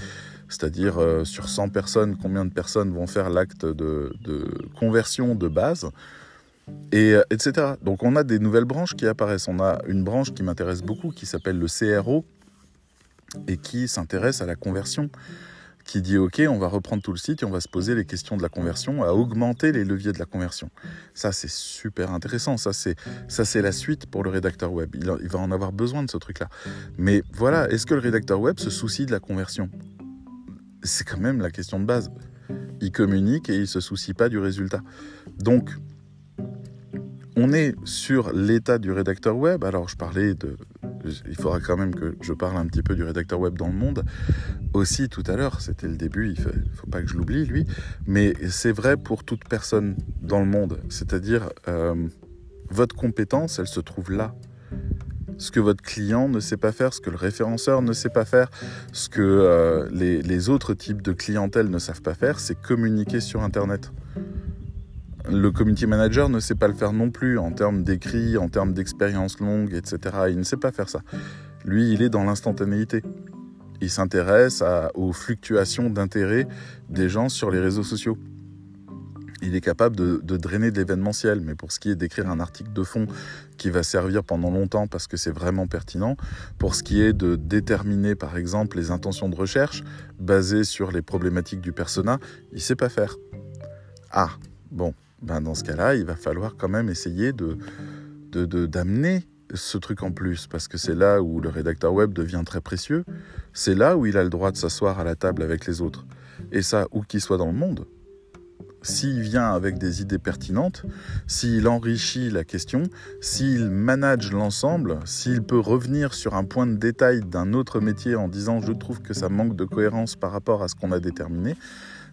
c'est-à-dire euh, sur 100 personnes, combien de personnes vont faire l'acte de, conversion de base, et, euh, etc. Donc on a des nouvelles branches qui apparaissent. On a une branche qui m'intéresse beaucoup qui s'appelle le CRO et qui s'intéresse à la conversion qui dit OK, on va reprendre tout le site et on va se poser les questions de la conversion, à augmenter les leviers de la conversion. Ça, c'est super intéressant. Ça, c'est ça, c'est la suite pour le rédacteur web. Il, va en avoir besoin de ce truc-là. Mais voilà, est-ce que le rédacteur web se soucie de la conversion? C'est quand même la question de base. Il communique et il se soucie pas du résultat. Donc, on est sur l'état du rédacteur web. Alors, je parlais de. Il faudra quand même que je parle un petit peu du rédacteur web dans le monde. Aussi, tout à l'heure, c'était le début, il ne faut, pas que je l'oublie, lui. Mais c'est vrai pour toute personne dans le monde. C'est-à-dire, euh, votre compétence, elle se trouve là ce que votre client ne sait pas faire, ce que le référenceur ne sait pas faire, ce que euh, les, autres types de clientèle ne savent pas faire, c'est communiquer sur Internet. Le community manager ne sait pas le faire non plus en termes d'écrit, en termes d'expérience longue, etc. Il ne sait pas faire ça. Lui, il est dans l'instantanéité. Il s'intéresse aux fluctuations d'intérêt des gens sur les réseaux sociaux il est capable de, drainer de l'événementiel. Mais pour ce qui est d'écrire un article de fond qui va servir pendant longtemps parce que c'est vraiment pertinent, pour ce qui est de déterminer par exemple les intentions de recherche basées sur les problématiques du persona, il sait pas faire. Ah, bon, ben dans ce cas-là, il va falloir quand même essayer de d'amener ce truc en plus, parce que c'est là où le rédacteur web devient très précieux, c'est là où il a le droit de s'asseoir à la table avec les autres. Et ça, où qu'il soit dans le monde. S'il vient avec des idées pertinentes, s'il enrichit la question, s'il manage l'ensemble, s'il peut revenir sur un point de détail d'un autre métier en disant je trouve que ça manque de cohérence par rapport à ce qu'on a déterminé,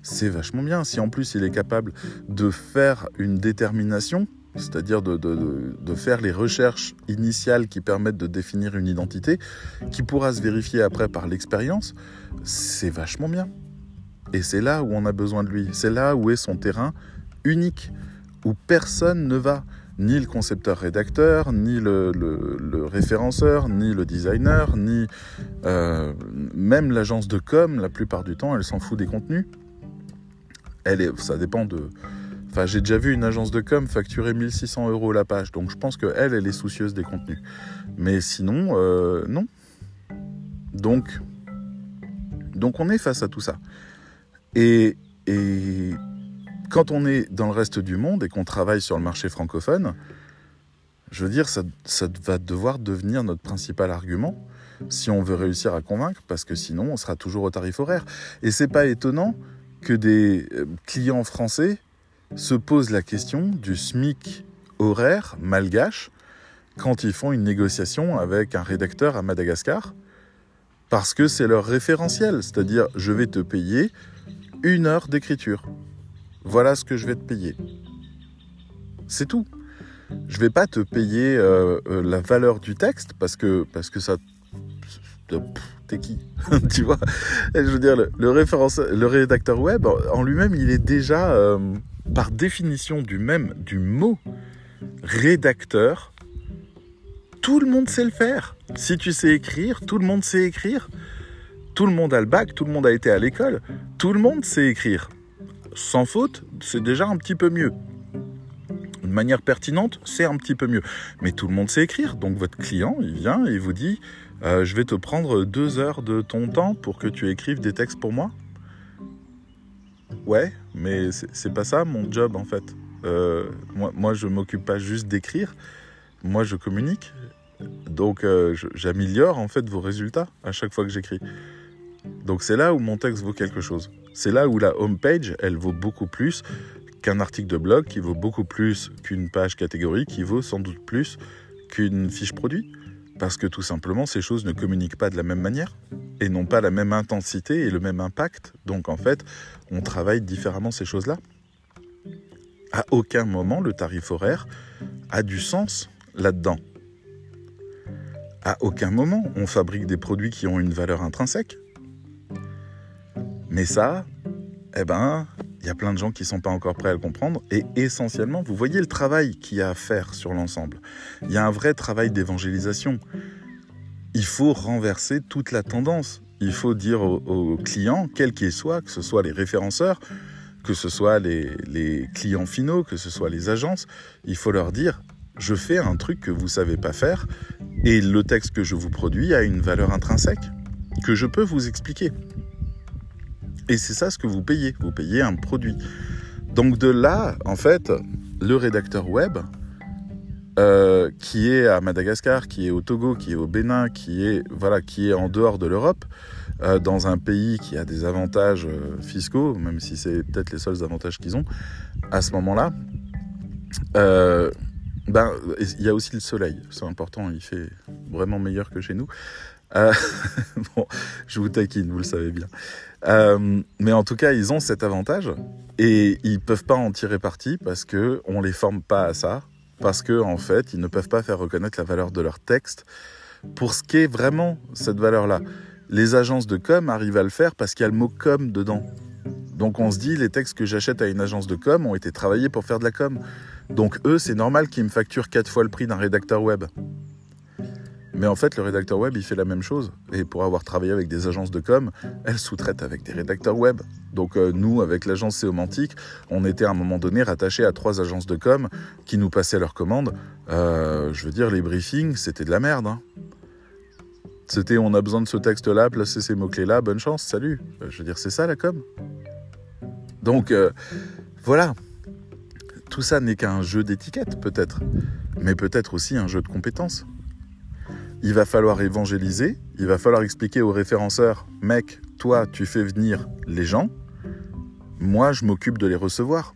c'est vachement bien. Si en plus il est capable de faire une détermination, c'est-à-dire de, faire les recherches initiales qui permettent de définir une identité, qui pourra se vérifier après par l'expérience, c'est vachement bien. Et c'est là où on a besoin de lui, c'est là où est son terrain unique, où personne ne va, ni le concepteur-rédacteur, ni le, référenceur, ni le designer, ni euh, même l'agence de com, la plupart du temps, elle s'en fout des contenus. Elle ça dépend de, Enfin, j'ai déjà vu une agence de com facturer 1600 euros la page, donc je pense qu'elle, elle est soucieuse des contenus. Mais sinon, euh, non. Donc, donc on est face à tout ça. Et, et quand on est dans le reste du monde et qu'on travaille sur le marché francophone, je veux dire, ça, ça va devoir devenir notre principal argument si on veut réussir à convaincre, parce que sinon, on sera toujours au tarif horaire. Et c'est pas étonnant des euh, clients français se posent la question du SMIC horaire malgache quand ils font une négociation avec un rédacteur à Madagascar, parce que c'est leur référentiel, c'est-à-dire je vais te payer une heure d'écriture. Voilà ce que je vais te payer. C'est tout. Je vais pas te payer euh, euh, la valeur du texte parce que parce que ça t'es qui Tu vois Je veux dire le, le rédacteur web en lui-même, il est déjà euh, par définition du même du mot rédacteur, tout le monde sait le faire. Si tu sais écrire, tout le monde sait écrire. Tout le monde a le bac, tout le monde a été à l'école, tout le monde sait écrire. Sans faute, c'est déjà un petit peu mieux. De manière pertinente, c'est un petit peu mieux. Mais tout le monde sait écrire. Donc votre client, il vient et vous dit, euh, je vais te prendre deux heures de ton temps pour que tu écrives des textes pour moi. Ouais, mais c'est pas ça mon job en fait. Euh, moi, moi, je m'occupe pas juste d'écrire, moi je communique. Donc euh, j'améliore en fait vos résultats à chaque fois que j'écris. Donc c'est là où mon texte vaut quelque chose. C'est là où la home page, elle vaut beaucoup plus qu'un article de blog, qui vaut beaucoup plus qu'une page catégorie, qui vaut sans doute plus qu'une fiche produit. Parce que tout simplement, ces choses ne communiquent pas de la même manière et n'ont pas la même intensité et le même impact. Donc en fait, on travaille différemment ces choses-là. À aucun moment, le tarif horaire a du sens là-dedans. À aucun moment, on fabrique des produits qui ont une valeur intrinsèque. Mais ça, eh ben, il y a plein de gens qui ne sont pas encore prêts à le comprendre. Et essentiellement, vous voyez le travail qu'il y a à faire sur l'ensemble. Il y a un vrai travail d'évangélisation. Il faut renverser toute la tendance. Il faut dire aux, clients, quels qu'ils soient, que ce soit les référenceurs, que ce soit les, les, clients finaux, que ce soit les agences, il faut leur dire, je fais un truc que vous ne savez pas faire et le texte que je vous produis a une valeur intrinsèque que je peux vous expliquer. Et c'est ça ce que vous payez. Vous payez un produit. Donc de là, en fait, le rédacteur web, euh, qui est à Madagascar, qui est au Togo, qui est au Bénin, qui est, voilà, qui est en dehors de l'Europe, euh, dans un pays qui a des avantages euh, fiscaux, même si c'est peut-être les seuls avantages qu'ils ont, à ce moment-là, ben, il y a aussi le soleil, c'est important, il fait vraiment meilleur que chez nous. bon, je vous taquine, vous le savez bien. Euh, mais en tout cas, ils ont cet avantage et ils peuvent pas en tirer parti parce que on les forme pas à ça, parce que en fait, ils ne peuvent pas faire reconnaître la valeur de leur texte pour ce qu'est vraiment cette valeur-là. Les agences de com arrivent à le faire parce qu'il y a le mot com dedans. Donc on se dit, les textes que j'achète à une agence de com ont été travaillés pour faire de la com. Donc eux, c'est normal qu'ils me facturent quatre fois le prix d'un rédacteur web. Mais en fait, le rédacteur web, il fait la même chose. Et pour avoir travaillé avec des agences de com, elles sous-traitent avec des rédacteurs web. Donc euh, nous, avec l'agence Séomantique, on était à un moment donné rattachés à trois agences de com qui nous passaient leurs commandes. Euh, je veux dire, les briefings, c'était de la merde. Hein. C'était on a besoin de ce texte-là, placer ces mots-clés-là, bonne chance, salut. Euh, je veux dire, c'est ça la com. Donc voilà, tout ça n'est qu'un jeu d'étiquette peut-être, mais peut-être aussi un jeu de compétences. Il va falloir évangéliser, il va falloir expliquer aux référenceurs, mec, toi tu fais venir les gens, moi je m'occupe de les recevoir.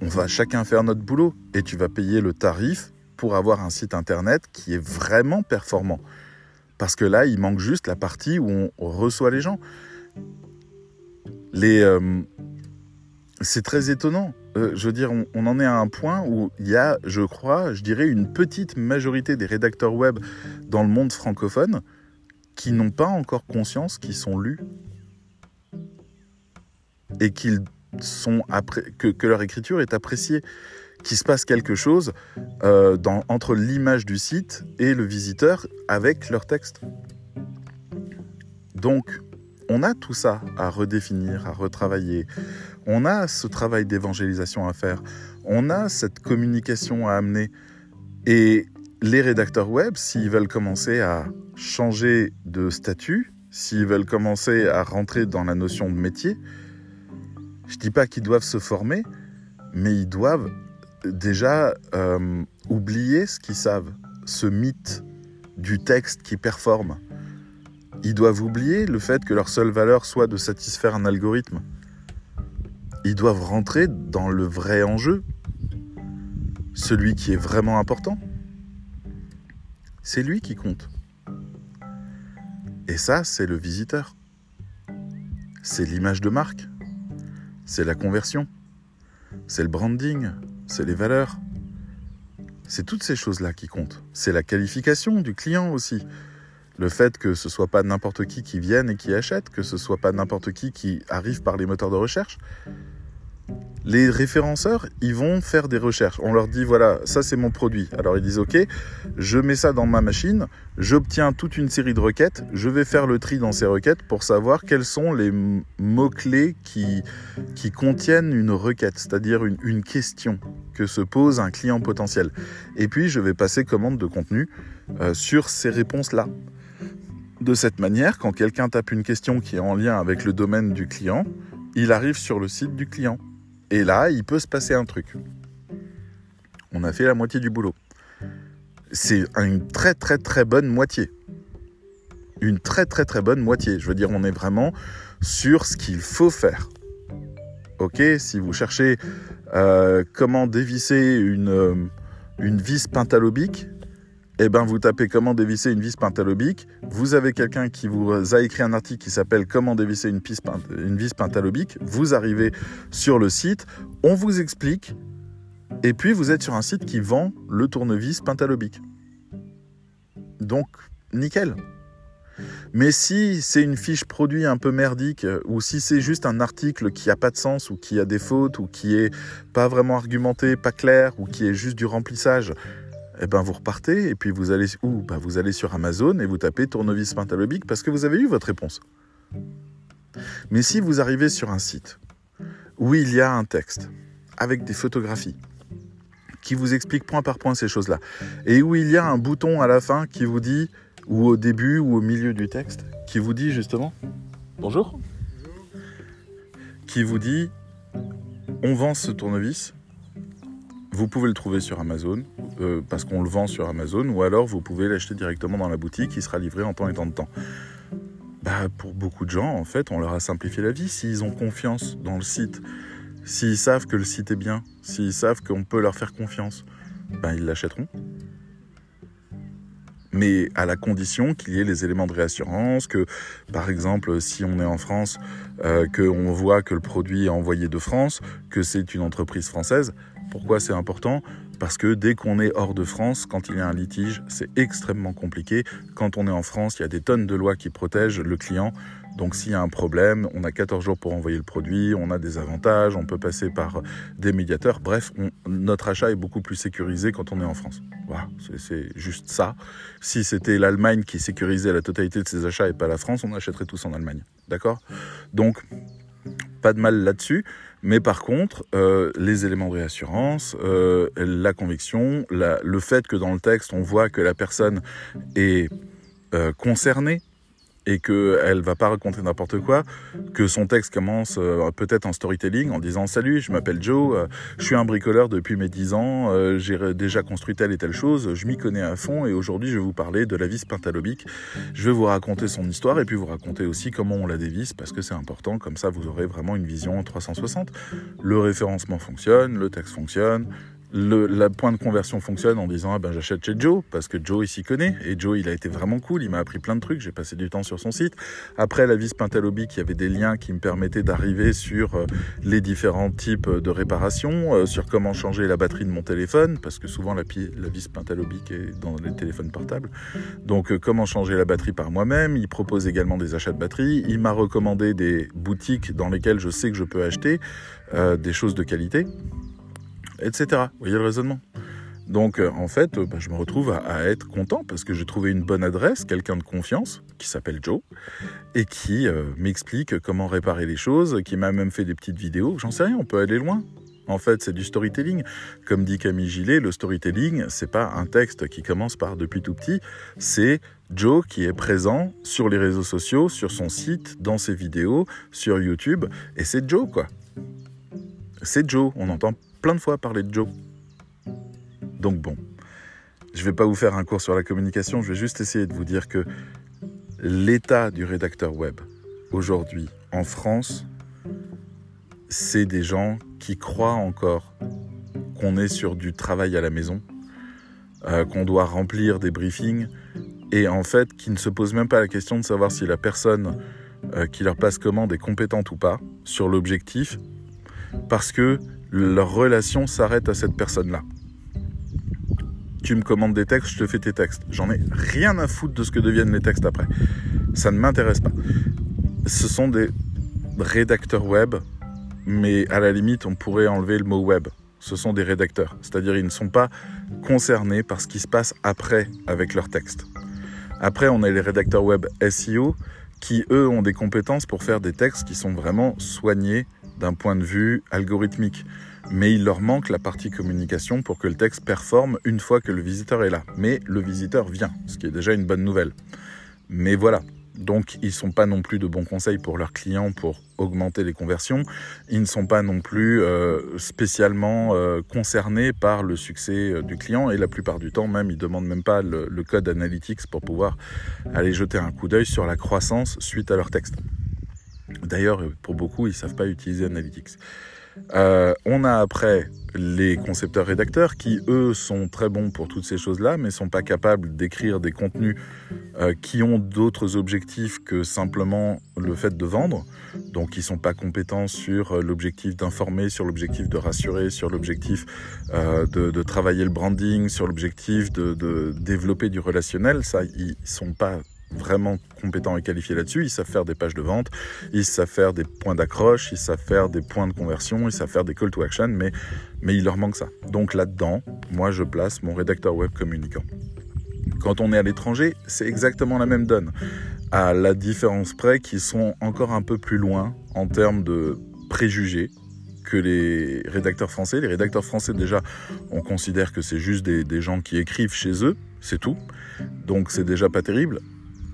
On va chacun faire notre boulot et tu vas payer le tarif pour avoir un site internet qui est vraiment performant. Parce que là, il manque juste la partie où on reçoit les gens. Les, euh, c'est très étonnant. Euh, je veux dire, on, en est à un point où il y a, je crois, je dirais, une petite majorité des rédacteurs web dans le monde francophone qui n'ont pas encore conscience qu'ils sont lus et qu'ils sont que, leur écriture est appréciée, qu'il se passe quelque chose euh, entre l'image du site et le visiteur avec leur texte. Donc, on a tout ça à redéfinir, à retravailler. On a ce travail d'évangélisation à faire. On a cette communication à amener. Et les rédacteurs web, s'ils veulent commencer à changer de statut, s'ils veulent commencer à rentrer dans la notion de métier, je ne dis pas qu'ils doivent se former, mais ils doivent déjà euh, oublier ce qu'ils savent, ce mythe du texte qui performe. Ils doivent oublier le fait que leur seule valeur soit de satisfaire un algorithme. Ils doivent rentrer dans le vrai enjeu, celui qui est vraiment important. C'est lui qui compte. Et ça, c'est le visiteur. C'est l'image de marque. C'est la conversion. C'est le branding. C'est les valeurs. C'est toutes ces choses-là qui comptent. C'est la qualification du client aussi. Le fait que ce soit pas n'importe qui qui vienne et qui achète, que ce soit pas n'importe qui qui arrive par les moteurs de recherche. Les référenceurs, ils vont faire des recherches. On leur dit voilà, ça c'est mon produit. Alors ils disent ok, je mets ça dans ma machine, j'obtiens toute une série de requêtes, je vais faire le tri dans ces requêtes pour savoir quels sont les mots-clés qui, contiennent une requête, c'est-à-dire une, une question que se pose un client potentiel. Et puis je vais passer commande de contenu euh, sur ces réponses-là. De cette manière, quand quelqu'un tape une question qui est en lien avec le domaine du client, il arrive sur le site du client. Et là, il peut se passer un truc. On a fait la moitié du boulot. C'est une très très très bonne moitié. Une très très très bonne moitié. Je veux dire, on est vraiment sur ce qu'il faut faire. Ok, si vous cherchez euh, comment dévisser une, euh, une vis pentalobique, eh ben vous tapez comment dévisser une vis pentalobique. Vous avez quelqu'un qui vous a écrit un article qui s'appelle Comment dévisser une, une vis pentalobique. Vous arrivez sur le site, on vous explique, et puis vous êtes sur un site qui vend le tournevis pentalobique. Donc, nickel. Mais si c'est une fiche produit un peu merdique, ou si c'est juste un article qui n'a pas de sens, ou qui a des fautes, ou qui est pas vraiment argumenté, pas clair, ou qui est juste du remplissage, eh ben vous repartez et puis vous allez ben vous allez sur Amazon et vous tapez tournevis pentalobique parce que vous avez eu votre réponse. Mais si vous arrivez sur un site où il y a un texte avec des photographies qui vous explique point par point ces choses-là et où il y a un bouton à la fin qui vous dit ou au début ou au milieu du texte qui vous dit justement bonjour qui vous dit on vend ce tournevis vous pouvez le trouver sur Amazon, euh, parce qu'on le vend sur Amazon, ou alors vous pouvez l'acheter directement dans la boutique, il sera livré en temps et temps de temps. Bah, pour beaucoup de gens, en fait, on leur a simplifié la vie. S'ils ont confiance dans le site, s'ils savent que le site est bien, s'ils savent qu'on peut leur faire confiance, ben, ils l'achèteront. Mais à la condition qu'il y ait les éléments de réassurance, que par exemple si on est en France, euh, qu'on voit que le produit est envoyé de France, que c'est une entreprise française, pourquoi c'est important? Parce que dès qu'on est hors de France, quand il y a un litige, c'est extrêmement compliqué. Quand on est en France, il y a des tonnes de lois qui protègent le client. Donc s'il y a un problème, on a 14 jours pour envoyer le produit, on a des avantages, on peut passer par des médiateurs. Bref, notre achat est beaucoup plus sécurisé quand on est en France. Voilà, c'est juste ça. Si c'était l'Allemagne qui sécurisait la totalité de ses achats et pas la France, on achèterait tous en Allemagne. D'accord? Donc, pas de mal là-dessus. Mais par contre, euh, les éléments de réassurance, euh, la conviction, le fait que dans le texte, on voit que la personne est euh, concernée, et qu'elle va pas raconter n'importe quoi, que son texte commence euh, peut-être en storytelling en disant salut, je m'appelle Joe, euh, je suis un bricoleur depuis mes 10 ans, euh, j'ai déjà construit telle et telle chose, je m'y connais à fond et aujourd'hui je vais vous parler de la vis pentalobique. Je vais vous raconter son histoire et puis vous raconter aussi comment on la dévisse parce que c'est important, comme ça vous aurez vraiment une vision 360. Le référencement fonctionne, le texte fonctionne, le point de conversion fonctionne en disant ah ben j'achète chez Joe parce que Joe il s'y connaît et Joe il a été vraiment cool, il m'a appris plein de trucs, j'ai passé du temps sur son site. Après la vis Pentalobic, il y avait des liens qui me permettaient d'arriver sur euh, les différents types de réparations, euh, sur comment changer la batterie de mon téléphone parce que souvent la, la vis Pentalobic est dans les téléphones portables. Donc euh, comment changer la batterie par moi-même, il propose également des achats de batterie, il m'a recommandé des boutiques dans lesquelles je sais que je peux acheter des choses de qualité etc. Vous voyez le raisonnement? Donc euh, en fait, bah, je me retrouve à, être content parce que j'ai trouvé une bonne adresse, quelqu'un de confiance qui s'appelle Joe et qui euh, m'explique comment réparer les choses, qui m'a même fait des petites vidéos. J'en sais rien, on peut aller loin. En fait, c'est du storytelling. Comme dit Camille Gillet, le storytelling, c'est pas un texte qui commence par depuis tout petit, c'est Joe qui est présent sur les réseaux sociaux, sur son site, dans ses vidéos, sur YouTube, et c'est Joe quoi. C'est Joe, on entend plein de fois parler de Joe. Donc bon, je ne vais pas vous faire un cours sur la communication, je vais juste essayer de vous dire que l'état du rédacteur web aujourd'hui en France, c'est des gens qui croient encore qu'on est sur du travail à la maison, euh, qu'on doit remplir des briefings, et en fait qui ne se posent même pas la question de savoir si la personne euh, qui leur passe commande est compétente ou pas sur l'objectif, parce que leur relation s'arrête à cette personne-là. Tu me commandes des textes, je te fais tes textes. J'en ai rien à foutre de ce que deviennent les textes après. Ça ne m'intéresse pas. Ce sont des rédacteurs web, mais à la limite, on pourrait enlever le mot web. Ce sont des rédacteurs, c'est-à-dire ils ne sont pas concernés par ce qui se passe après avec leurs textes. Après, on a les rédacteurs web SEO qui, eux, ont des compétences pour faire des textes qui sont vraiment soignés, d'un point de vue algorithmique. Mais il leur manque la partie communication pour que le texte performe une fois que le visiteur est là. Mais le visiteur vient, ce qui est déjà une bonne nouvelle. Mais voilà, donc ils ne sont pas non plus de bons conseils pour leurs clients pour augmenter les conversions. Ils ne sont pas non plus euh, spécialement euh, concernés par le succès euh, du client et la plupart du temps même ils demandent même pas le, le code analytics pour pouvoir aller jeter un coup d'œil sur la croissance suite à leur texte. D'ailleurs, pour beaucoup, ils ne savent pas utiliser Analytics. Euh, on a après les concepteurs-rédacteurs qui, eux, sont très bons pour toutes ces choses-là, mais sont pas capables d'écrire des contenus euh, qui ont d'autres objectifs que simplement le fait de vendre. Donc, ils sont pas compétents sur euh, l'objectif d'informer, sur l'objectif de rassurer, sur l'objectif de, travailler le branding, sur l'objectif de, développer du relationnel. Ça, ils sont pas vraiment compétents et qualifiés là-dessus. Ils savent faire des pages de vente, ils savent faire des points d'accroche, ils savent faire des points de conversion, ils savent faire des call to action, mais, mais il leur manque ça. Donc là-dedans, moi je place mon rédacteur web communicant. Quand on est à l'étranger, c'est exactement la même donne. À la différence près qu'ils sont encore un peu plus loin en termes de préjugés que les rédacteurs français. Les rédacteurs français, déjà, on considère que c'est juste des, des gens qui écrivent chez eux, c'est tout. Donc c'est déjà pas terrible.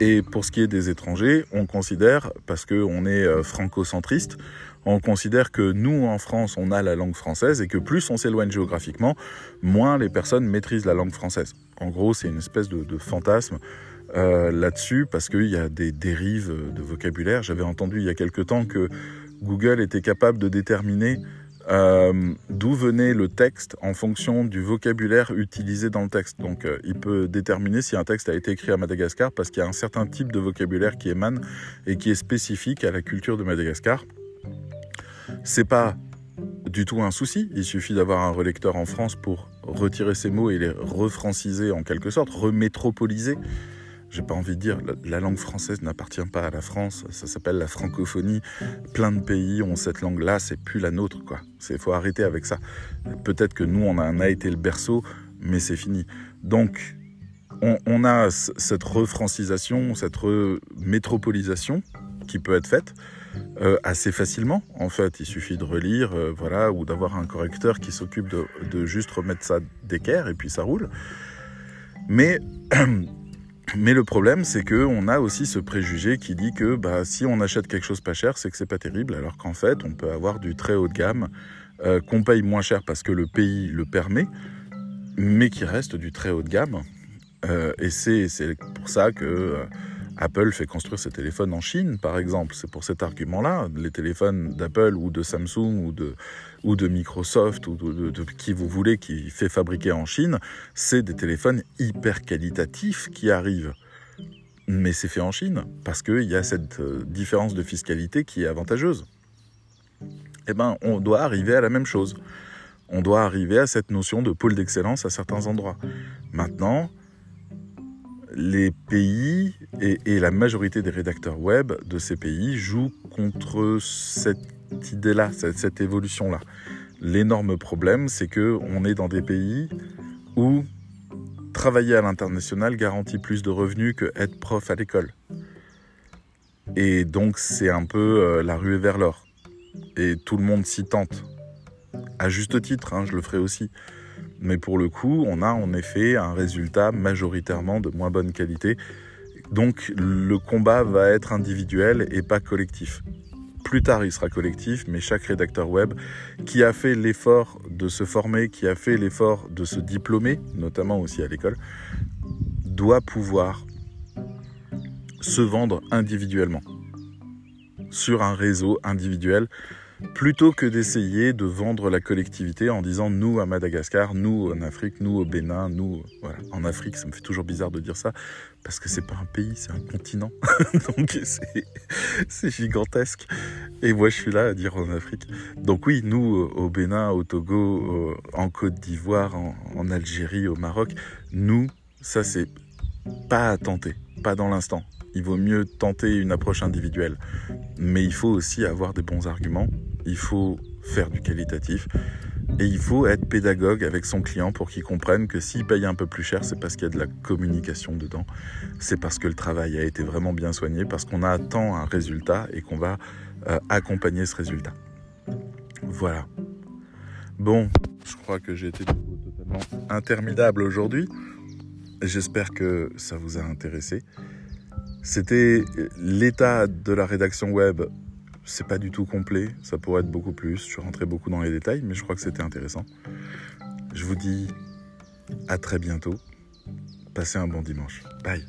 Et pour ce qui est des étrangers, on considère, parce qu'on est euh, franco-centriste, on considère que nous, en France, on a la langue française et que plus on s'éloigne géographiquement, moins les personnes maîtrisent la langue française. En gros, c'est une espèce de, fantasme euh, là-dessus parce qu'il y a des dérives de vocabulaire. J'avais entendu il y a quelque temps que Google était capable de déterminer euh, d'où venait le texte en fonction du vocabulaire utilisé dans le texte. Donc euh, il peut déterminer si un texte a été écrit à Madagascar parce qu'il y a un certain type de vocabulaire qui émane et qui est spécifique à la culture de Madagascar. C'est pas du tout un souci, il suffit d'avoir un relecteur en France pour retirer ces mots et les refranciser en quelque sorte, remétropoliser j'ai pas envie de dire, la, langue française n'appartient pas à la France, ça s'appelle la francophonie. Plein de pays ont cette langue-là, c'est plus la nôtre, quoi. Il faut arrêter avec ça. Peut-être que nous, on a, été le berceau, mais c'est fini. Donc, on, a cette refrancisation, cette remétropolisation qui peut être faite euh, assez facilement. En fait, il suffit de relire, euh, voilà, ou d'avoir un correcteur qui s'occupe de, de, juste remettre ça d'équerre et puis ça roule. Mais Mais le problème, c'est que on a aussi ce préjugé qui dit que bah, si on achète quelque chose pas cher, c'est que c'est pas terrible, alors qu'en fait, on peut avoir du très haut de gamme euh, qu'on paye moins cher parce que le pays le permet, mais qui reste du très haut de gamme. Euh, et c'est pour ça que euh, Apple fait construire ses téléphones en Chine, par exemple. C'est pour cet argument-là. Les téléphones d'Apple ou de Samsung ou de, ou de Microsoft ou de, qui vous voulez qui fait fabriquer en Chine, c'est des téléphones hyper qualitatifs qui arrivent. Mais c'est fait en Chine parce qu'il y a cette euh, différence de fiscalité qui est avantageuse. Eh ben, on doit arriver à la même chose. On doit arriver à cette notion de pôle d'excellence à certains endroits. Maintenant, les pays et, la majorité des rédacteurs web de ces pays jouent contre cette idée-là, cette, évolution-là. L'énorme problème, c'est que on est dans des pays où travailler à l'international garantit plus de revenus que être prof à l'école. Et donc c'est un peu euh, la ruée vers l'or. Et tout le monde s'y tente. À juste titre, hein, je le ferai aussi. Mais pour le coup, on a en effet un résultat majoritairement de moins bonne qualité. Donc le combat va être individuel et pas collectif. Plus tard, il sera collectif, mais chaque rédacteur web qui a fait l'effort de se former, qui a fait l'effort de se diplômer, notamment aussi à l'école, doit pouvoir se vendre individuellement sur un réseau individuel plutôt que d'essayer de vendre la collectivité en disant nous à Madagascar, nous en Afrique, nous au Bénin, nous. En Afrique, ça me fait toujours bizarre de dire ça parce que c'est pas un pays, c'est un continent. Donc c'est gigantesque. Et moi je suis là à dire en Afrique. Donc oui, nous au Bénin, au Togo, en Côte d'Ivoire, en, en Algérie, au Maroc, nous, ça c'est pas à tenter, pas dans l'instant. Il vaut mieux tenter une approche individuelle. Mais il faut aussi avoir des bons arguments il faut faire du qualitatif et il faut être pédagogue avec son client pour qu'il comprenne que s'il paye un peu plus cher, c'est parce qu'il y a de la communication dedans, c'est parce que le travail a été vraiment bien soigné, parce qu'on attend un résultat et qu'on va euh, accompagner ce résultat. Voilà. Bon, je crois que j'ai été totalement interminable aujourd'hui. J'espère que ça vous a intéressé. C'était l'état de la rédaction web c'est pas du tout complet, ça pourrait être beaucoup plus. Je suis rentré beaucoup dans les détails, mais je crois que c'était intéressant. Je vous dis à très bientôt. Passez un bon dimanche. Bye.